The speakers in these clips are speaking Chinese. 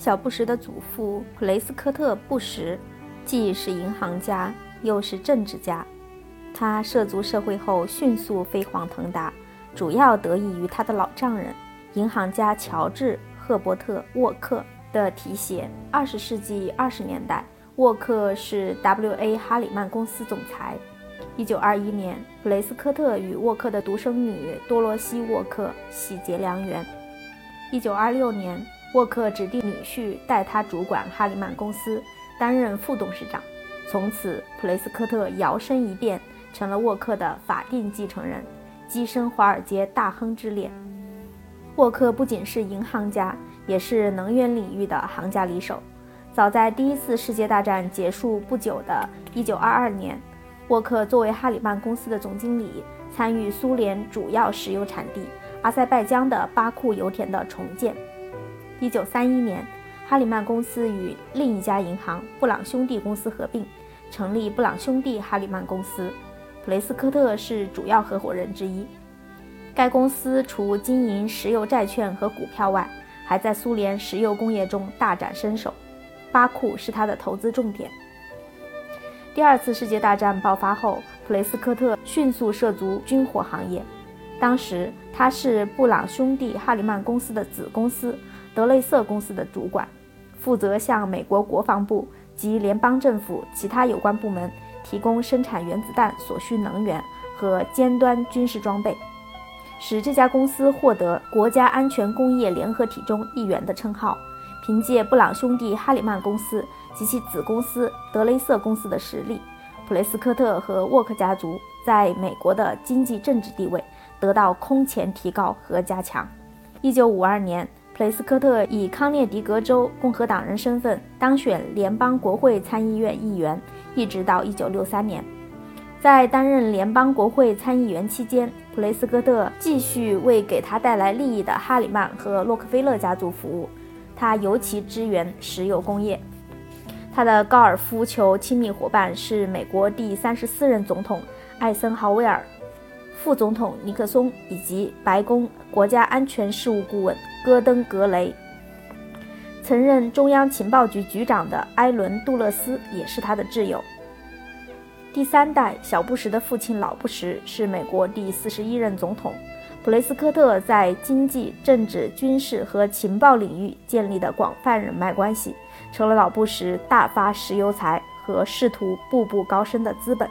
小布什的祖父普雷斯科特·布什，既是银行家，又是政治家。他涉足社会后迅速飞黄腾达，主要得益于他的老丈人银行家乔治·赫伯特·沃克的提携。二十世纪二十年代，沃克是 W.A. 哈里曼公司总裁。一九二一年，普雷斯科特与沃克的独生女多罗西·沃克喜结良缘。一九二六年，沃克指定女婿代他主管哈里曼公司，担任副董事长。从此，普雷斯科特摇身一变。成了沃克的法定继承人，跻身华尔街大亨之列。沃克不仅是银行家，也是能源领域的行家里手。早在第一次世界大战结束不久的1922年，沃克作为哈里曼公司的总经理，参与苏联主要石油产地阿塞拜疆的巴库油田的重建。1931年，哈里曼公司与另一家银行布朗兄弟公司合并，成立布朗兄弟哈里曼公司。普雷斯科特是主要合伙人之一。该公司除经营石油债券和股票外，还在苏联石油工业中大展身手。巴库是他的投资重点。第二次世界大战爆发后，普雷斯科特迅速涉足军火行业。当时他是布朗兄弟哈里曼公司的子公司德雷瑟公司的主管，负责向美国国防部及联邦政府其他有关部门。提供生产原子弹所需能源和尖端军事装备，使这家公司获得国家安全工业联合体中一员的称号。凭借布朗兄弟哈里曼公司及其子公司德雷瑟公司的实力，普雷斯科特和沃克家族在美国的经济政治地位得到空前提高和加强。一九五二年，普雷斯科特以康涅狄格州共和党人身份当选联邦国会参议院议员。一直到1963年，在担任联邦国会参议员期间，普雷斯科特继续为给他带来利益的哈里曼和洛克菲勒家族服务。他尤其支援石油工业。他的高尔夫球亲密伙伴是美国第三十四任总统艾森豪威尔、副总统尼克松以及白宫国家安全事务顾问戈登·格雷。曾任中央情报局局长的埃伦·杜勒斯也是他的挚友。第三代小布什的父亲老布什是美国第四十一任总统。普雷斯科特在经济、政治、军事和情报领域建立的广泛人脉关系，成了老布什大发石油财和试图步步高升的资本。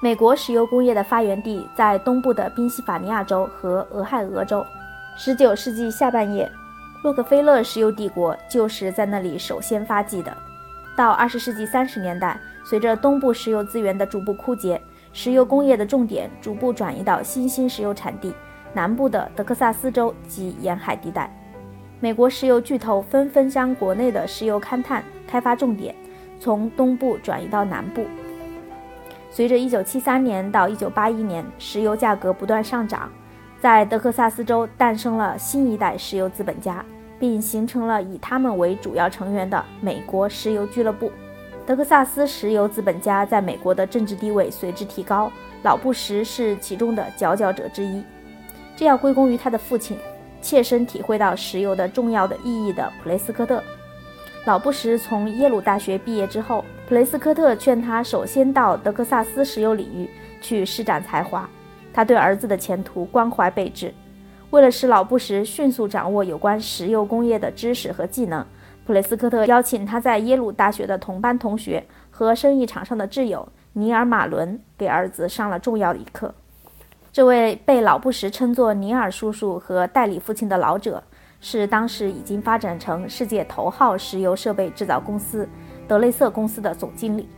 美国石油工业的发源地在东部的宾夕法尼亚州和俄亥俄州。十九世纪下半叶。洛克菲勒石油帝国就是在那里首先发迹的。到二十世纪三十年代，随着东部石油资源的逐步枯竭，石油工业的重点逐步转移到新兴石油产地——南部的德克萨斯州及沿海地带。美国石油巨头纷纷将国内的石油勘探开发重点从东部转移到南部。随着一九七三年到一九八一年石油价格不断上涨。在德克萨斯州诞生了新一代石油资本家，并形成了以他们为主要成员的美国石油俱乐部。德克萨斯石油资本家在美国的政治地位随之提高，老布什是其中的佼佼者之一。这要归功于他的父亲，切身体会到石油的重要的意义的普雷斯科特。老布什从耶鲁大学毕业之后，普雷斯科特劝他首先到德克萨斯石油领域去施展才华。他对儿子的前途关怀备至，为了使老布什迅速掌握有关石油工业的知识和技能，普雷斯科特邀请他在耶鲁大学的同班同学和生意场上的挚友尼尔·马伦给儿子上了重要的一课。这位被老布什称作尼尔叔叔和代理父亲的老者，是当时已经发展成世界头号石油设备制造公司德雷瑟公司的总经理。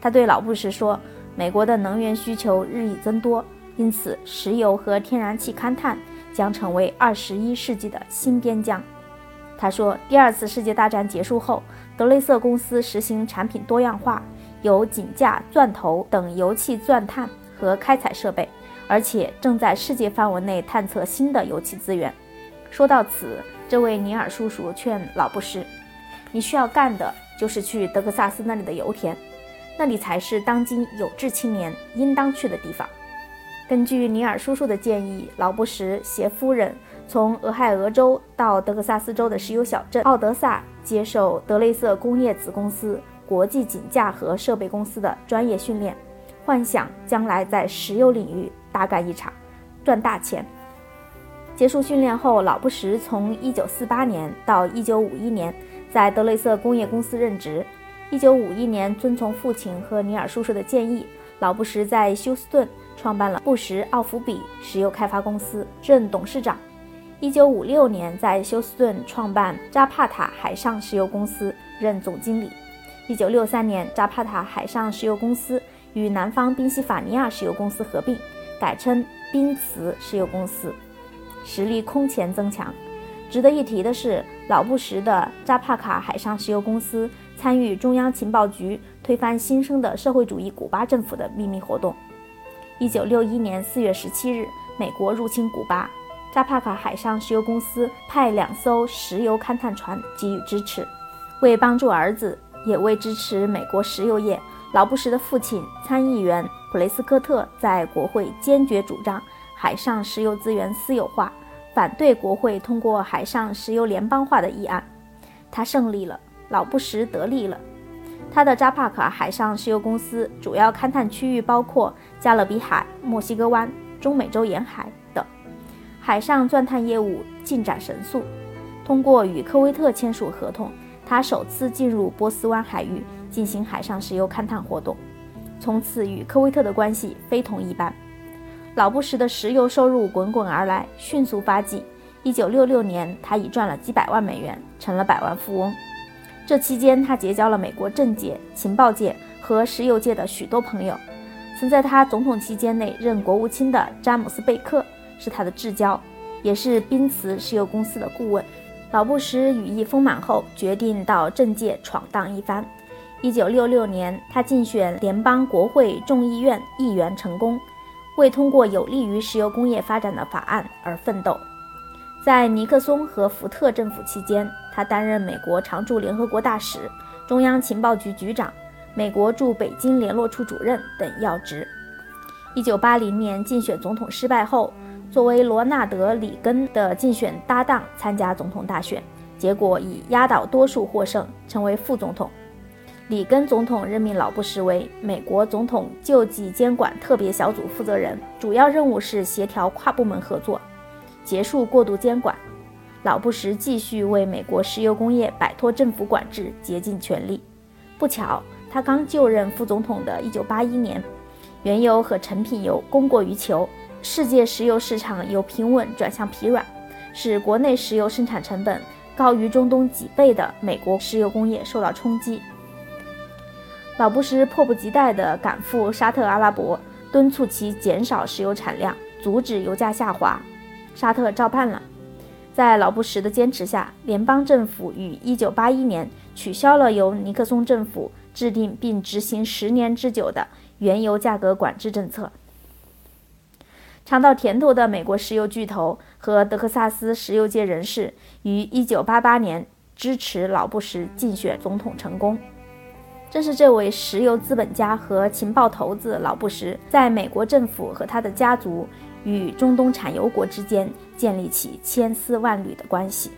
他对老布什说：“美国的能源需求日益增多。”因此，石油和天然气勘探将成为二十一世纪的新边疆。他说，第二次世界大战结束后，德雷瑟公司实行产品多样化，有井架、钻头等油气钻探和开采设备，而且正在世界范围内探测新的油气资源。说到此，这位尼尔叔叔劝老布什：“你需要干的就是去德克萨斯那里的油田，那里才是当今有志青年应当去的地方。”根据尼尔叔叔的建议，老布什携夫人从俄亥俄州到德克萨斯州的石油小镇奥德萨，接受德雷瑟工业子公司国际井架和设备公司的专业训练，幻想将来在石油领域大干一场，赚大钱。结束训练后，老布什从1948年到1951年在德雷瑟工业公司任职。1951年，遵从父亲和尼尔叔叔的建议，老布什在休斯顿创办了布什奥弗比石油开发公司，任董事长。一九五六年，在休斯顿创办扎帕塔海上石油公司，任总经理。一九六三年，扎帕塔海上石油公司与南方宾夕法尼亚石油公司合并，改称宾茨石油公司，实力空前增强。值得一提的是，老布什的扎帕卡海上石油公司参与中央情报局推翻新生的社会主义古巴政府的秘密活动。一九六一年四月十七日，美国入侵古巴。扎帕卡海上石油公司派两艘石油勘探船给予支持，为帮助儿子，也为支持美国石油业。老布什的父亲参议员普雷斯科特在国会坚决主张海上石油资源私有化，反对国会通过海上石油联邦化的议案。他胜利了，老布什得利了。他的扎帕卡海上石油公司主要勘探区域包括加勒比海、墨西哥湾、中美洲沿海等。海上钻探业务进展神速，通过与科威特签署合同，他首次进入波斯湾海域进行海上石油勘探活动，从此与科威特的关系非同一般。老布什的石油收入滚滚而来，迅速发迹。一九六六年，他已赚了几百万美元，成了百万富翁。这期间，他结交了美国政界、情报界和石油界的许多朋友。曾在他总统期间内任国务卿的詹姆斯·贝克。是他的至交，也是宾茨石油公司的顾问。老布什羽翼丰满后，决定到政界闯荡一番。一九六六年，他竞选联邦国会众议院议员成功，为通过有利于石油工业发展的法案而奋斗。在尼克松和福特政府期间，他担任美国常驻联合国大使、中央情报局局长、美国驻北京联络处主任等要职。一九八零年竞选总统失败后。作为罗纳德·里根的竞选搭档参加总统大选，结果以压倒多数获胜，成为副总统。里根总统任命老布什为美国总统救济监管特别小组负责人，主要任务是协调跨部门合作，结束过度监管。老布什继续为美国石油工业摆脱政府管制竭尽全力。不巧，他刚就任副总统的一九八一年，原油和成品油供过于求。世界石油市场由平稳转向疲软，使国内石油生产成本高于中东几倍的美国石油工业受到冲击。老布什迫不及待地赶赴沙特阿拉伯，敦促其减少石油产量，阻止油价下滑。沙特照办了。在老布什的坚持下，联邦政府于1981年取消了由尼克松政府制定并执行十年之久的原油价格管制政策。尝到甜头的美国石油巨头和德克萨斯石油界人士于1988年支持老布什竞选总统成功。正是这位石油资本家和情报头子老布什，在美国政府和他的家族与中东产油国之间建立起千丝万缕的关系。